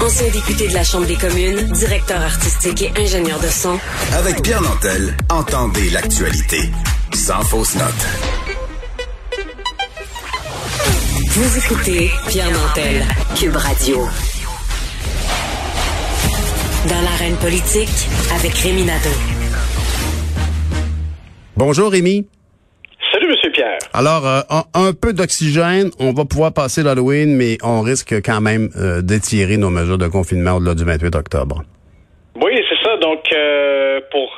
Ancien député de la Chambre des communes, directeur artistique et ingénieur de son. Avec Pierre Nantel, entendez l'actualité. Sans fausse note. Vous écoutez Pierre Nantel, Cube Radio. Dans l'arène politique, avec Rémi Nadeau. Bonjour Rémi. Alors, euh, un, peu d'oxygène, on va pouvoir passer l'Halloween, mais on risque quand même euh, d'étirer nos mesures de confinement au-delà du 28 octobre. Oui, c'est ça. Donc, euh, pour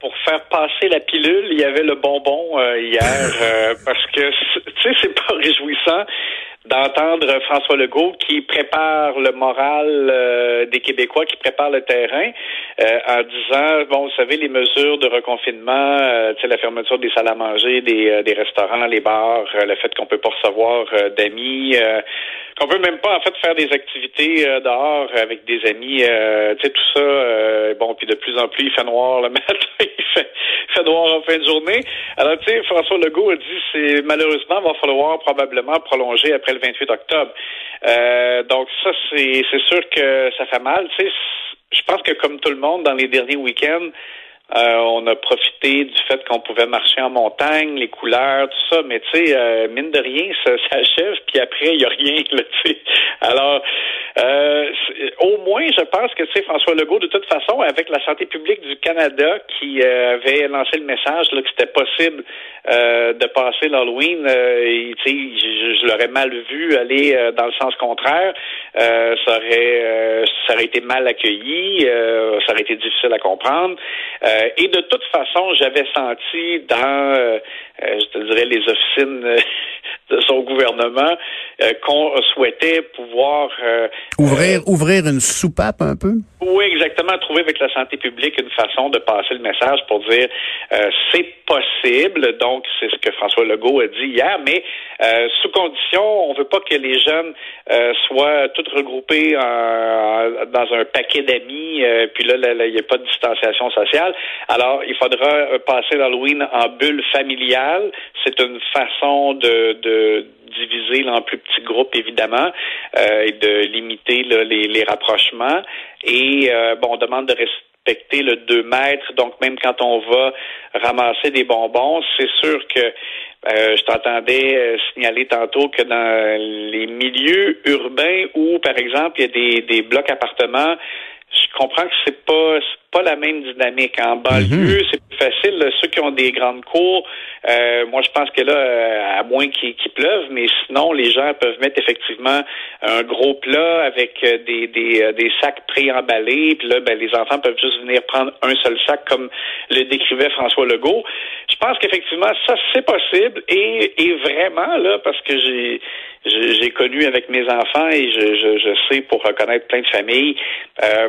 pour faire passer la pilule, il y avait le bonbon hier, parce que tu sais, c'est pas réjouissant d'entendre François Legault qui prépare le moral euh, des Québécois, qui prépare le terrain euh, en disant, bon, vous savez, les mesures de reconfinement, euh, la fermeture des salles à manger, des, euh, des restaurants, les bars, le fait qu'on peut pas recevoir d'amis, qu'on peut même pas en fait faire des activités dehors avec des amis, tu sais, tout ça, bon, puis de plus en plus, il fait noir le matin, il fait, il fait noir en fin de journée. Alors, tu sais, François Legault a dit, c'est malheureusement, va falloir probablement prolonger après le 28 octobre. Euh, donc ça, c'est sûr que ça fait mal. Tu sais, je pense que comme tout le monde dans les derniers week-ends, euh, on a profité du fait qu'on pouvait marcher en montagne, les couleurs, tout ça, mais tu sais, euh, mine de rien, ça s'achève, puis après, il n'y a rien, tu. Alors, euh, au moins, je pense que, tu sais, François Legault, de toute façon, avec la santé publique du Canada qui avait lancé le message là, que c'était possible de passer l'Halloween, tu sais, je, je l'aurais mal vu aller dans le sens contraire. Ça aurait ça aurait été mal accueilli, ça aurait été difficile à comprendre. Euh, et de toute façon, j'avais senti dans, euh, euh, je te dirais, les officines de son gouvernement qu'on souhaitait pouvoir ouvrir ouvrir une soupape un peu? Oui, exactement. Trouver avec la santé publique une façon de passer le message pour dire c'est possible. Donc, c'est ce que François Legault a dit hier, mais sous condition, on veut pas que les jeunes soient tous regroupés dans un paquet d'amis, puis là, il n'y a pas de distanciation sociale. Alors, il faudra euh, passer l'Halloween en bulle familiale. C'est une façon de, diviser en plus petits groupes, évidemment, euh, et de limiter les, rapprochements. Et euh, bon, on demande de respecter le 2 mètres. Donc, même quand on va ramasser des bonbons, c'est sûr que je t'entendais signaler tantôt que dans les milieux urbains où, par exemple, il y a des, des blocs appartements, je comprends que c'est pas pas la même dynamique. En banlieue, mhm. c'est plus facile. ceux qui ont des grandes cours, euh, moi je pense que là, euh, à moins qu'il pleuve, mais sinon les gens peuvent mettre effectivement un gros plat avec euh, des, des, des sacs préemballés, puis là, ben, les enfants peuvent juste venir prendre un seul sac comme le décrivait François Legault. Je pense qu'effectivement, ça c'est possible et, et vraiment là, parce que j'ai j'ai connu avec mes enfants et je, je, je sais pour reconnaître plein de familles. Euh,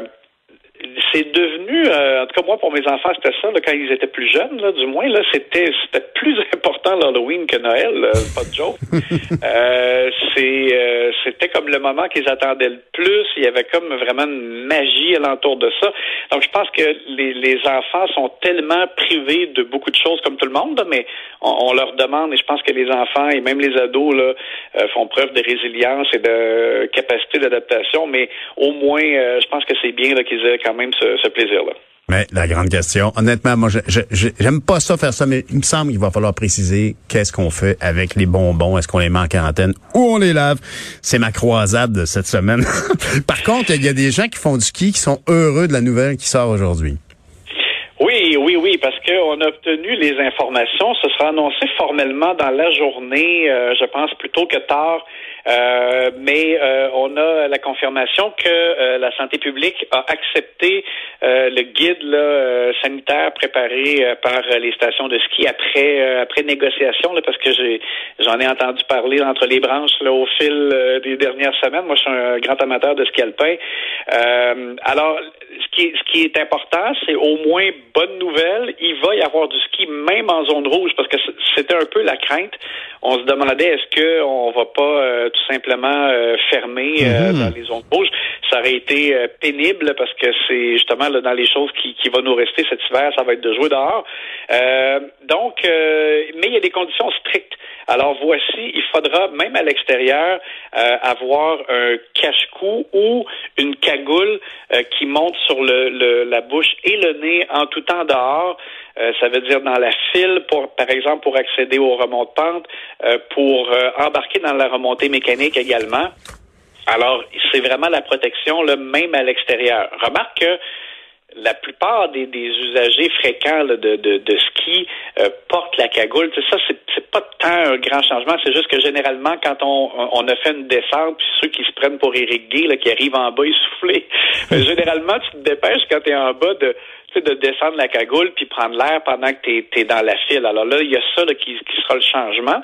c'est devenu, euh, en tout cas moi pour mes enfants c'était ça, là, quand ils étaient plus jeunes, là, du moins là, c'était c'était plus important l'Halloween que Noël, pas de joke. euh, c'est euh, c'était comme le moment qu'ils attendaient le plus. Il y avait comme vraiment une magie alentour de ça. Donc je pense que les, les enfants sont tellement privés de beaucoup de choses comme tout le monde, mais on, leur demande et je pense que les enfants et même les ados là euh, font preuve de résilience et de capacité d'adaptation. Mais au moins, je pense que c'est bien qu'ils aient quand même ce, plaisir-là. Mais la grande question, honnêtement, moi, j'aime pas ça faire ça, mais il me semble qu'il va falloir préciser qu'est-ce qu'on fait avec les bonbons. Est-ce qu'on les met en quarantaine ou on les lave? C'est ma croisade de cette semaine. Par contre, il y a des gens qui font du ski qui sont heureux de la nouvelle qui sort aujourd'hui. Oui, oui, oui, parce qu'on a obtenu les informations. Ce sera annoncé formellement dans la journée, euh, je pense plutôt que tard. Euh, mais euh, on a la confirmation que euh, la santé publique a accepté le guide là, sanitaire préparé par les stations de ski après après négociation, là, parce que j'en ai entendu parler entre les branches là, au fil des dernières semaines. Moi, je suis un grand amateur de ski alpin. alors, ce qui, ce qui est important, c'est au moins bonne nouvelle. Il va y avoir du ski même en zone rouge, parce que c'était un peu la crainte. On se demandait est-ce qu'on va pas tout simplement euh, fermé euh, mhm. dans les zones rouges. Ça aurait été euh, pénible parce que c'est justement là, dans les choses qui, qui vont nous rester cet hiver, ça va être de jouer dehors. donc, mais il y a des conditions strictes. Alors voici, il faudra même à l'extérieur euh, avoir un cache-cou ou une cagoule euh, qui monte sur le, la bouche et le nez en tout temps dehors. Euh, ça veut dire dans la file, pour, par exemple, pour accéder aux remontes pente, pour embarquer dans la remontée mécanique également. Alors, c'est vraiment la protection, là, même à l'extérieur. Remarque que la plupart des, usagers fréquents de, de, ski euh, portent la cagoule. ça, c'est, pas tant un grand changement. C'est juste que généralement, quand on, on a fait une descente, puis ceux qui se prennent pour Éric Gay, qui arrivent en bas essoufflés, généralement, tu te dépêches quand tu es en bas de de descendre la cagoule puis prendre l'air pendant que tu es, dans la file. Alors là, il y a ça qui, qui, sera le changement.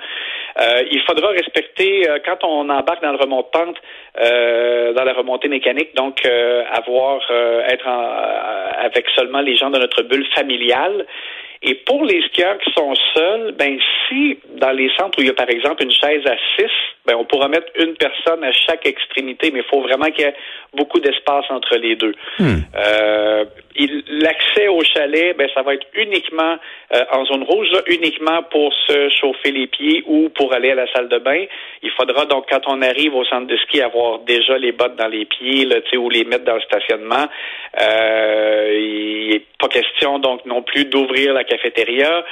Euh, il faudra respecter, euh, quand on embarque dans le remonte pente, euh, dans la remontée mécanique, donc avoir être avec seulement les gens de notre bulle familiale. Et pour les skieurs qui sont seuls, ben si dans les centres où il y a par exemple une chaise à six, ben on pourra mettre une personne à chaque extrémité, mais il faut vraiment qu'il y ait beaucoup d'espace entre les deux. Hmm. Euh, l'accès au chalet, ben ça va être uniquement euh, en zone rouge, uniquement pour se chauffer les pieds ou pour aller à la salle de bain. Il faudra donc quand on arrive au centre de ski avoir déjà les bottes dans les pieds, là, ou les mettre dans le stationnement. Euh, il n'est pas question donc non plus d'ouvrir la cafétéria,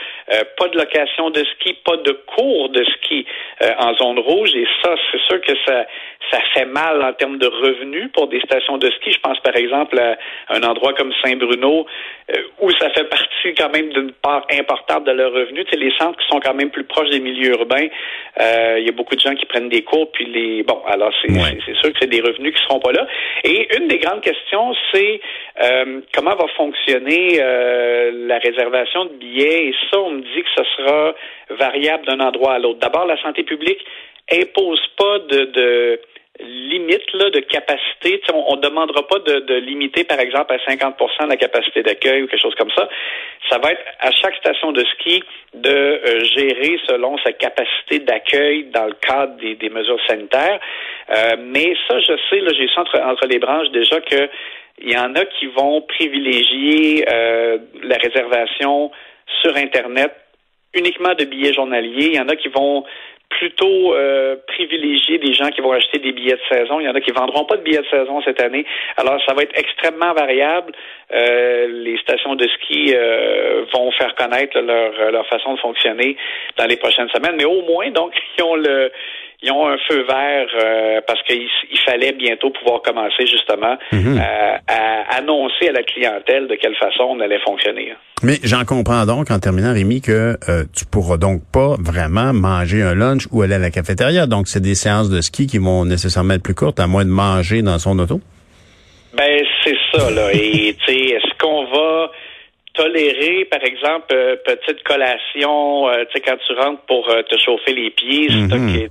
pas de location de ski, pas de cours de ski en zone rouge. Et ça, c'est sûr que ça, ça fait mal en termes de revenus pour des stations de ski. Je pense par exemple à un endroit comme Saint-Bruno euh, où ça fait partie quand même d'une part importante de leurs revenus. Tu sais, les centres qui sont quand même plus proches des milieux urbains, il y a beaucoup de gens qui prennent des cours, puis les bon, alors c'est sûr que c'est des revenus qui seront pas là. Et une des grandes questions, c'est comment va fonctionner la réservation de billets? Et ça, on me dit que ce sera variable d'un endroit à l'autre. D'abord, la santé publique impose pas de, de limite là, de capacité. on ne demandera pas de, limiter, par exemple, à 50% la capacité d'accueil ou quelque chose comme ça. Ça va être à chaque station de ski de euh, gérer selon sa capacité d'accueil dans le cadre des, mesures sanitaires. Euh, mais ça, je sais, j'ai ça entre, entre les branches déjà que il y en a qui vont privilégier euh, la réservation sur Internet uniquement de billets journaliers. Il y en a qui vont plutôt euh, privilégier des gens qui vont acheter des billets de saison. Il y en a qui vendront pas de billets de saison cette année. Alors, ça va être extrêmement variable. Euh, les stations de ski euh, vont faire connaître leur, leur façon de fonctionner dans les prochaines semaines. Mais au moins, donc, ils ont le ils ont un feu vert euh, parce qu'il fallait bientôt pouvoir commencer justement mhm. euh, à annoncer à la clientèle de quelle façon on allait fonctionner. Mais j'en comprends donc en terminant, Rémi, que euh, tu pourras donc pas vraiment manger un lunch ou aller à la cafétéria. Donc c'est des séances de ski qui vont nécessairement être plus courtes, à moins de manger dans son auto? Ben c'est ça là. Et tu sais, est-ce qu'on va tolérer, par exemple, petite collation, tu sais, quand tu rentres pour te chauffer les pieds, mm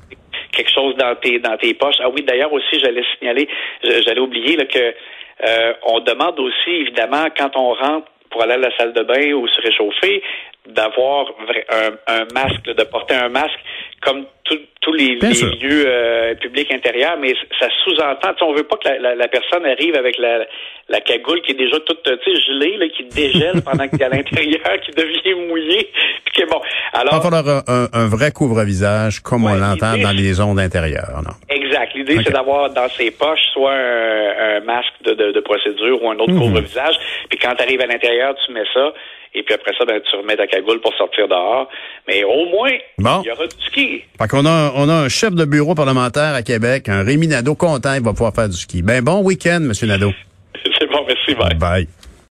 quelque chose dans tes dans tes poches. Ah oui, d'ailleurs aussi, j'allais signaler, j'allais oublier là, que euh, on demande aussi évidemment quand on rentre pour aller à la salle de bain ou se réchauffer, d'avoir un, un, masque, de porter un masque comme tous les, lieux euh, publics intérieurs, mais ça sous-entend, on veut pas que la, personne arrive avec la, la cagoule qui est déjà toute gelée, là, qui dégèle pendant qu'il est à l'intérieur, qui devient mouillé. Puis bon, alors, Il va falloir un, vrai couvre-visage comme on l'entend dans les ondes intérieures. Non? Exact. L'idée, c'est d'avoir dans ses poches soit un, masque de, de, procédure ou un autre mhm. couvre-visage. Puis quand tu arrives à l'intérieur, tu mets ça. Et puis après ça, ben, tu remets ta cagoule pour sortir dehors. Mais au moins, il y aura du ski. Fait qu'on a, on a un chef de bureau parlementaire à Québec, un Rémi Nadeau content, il va pouvoir faire du ski. Ben bon week-end, Monsieur Nadeau. C'est bon, merci, bye. Bye.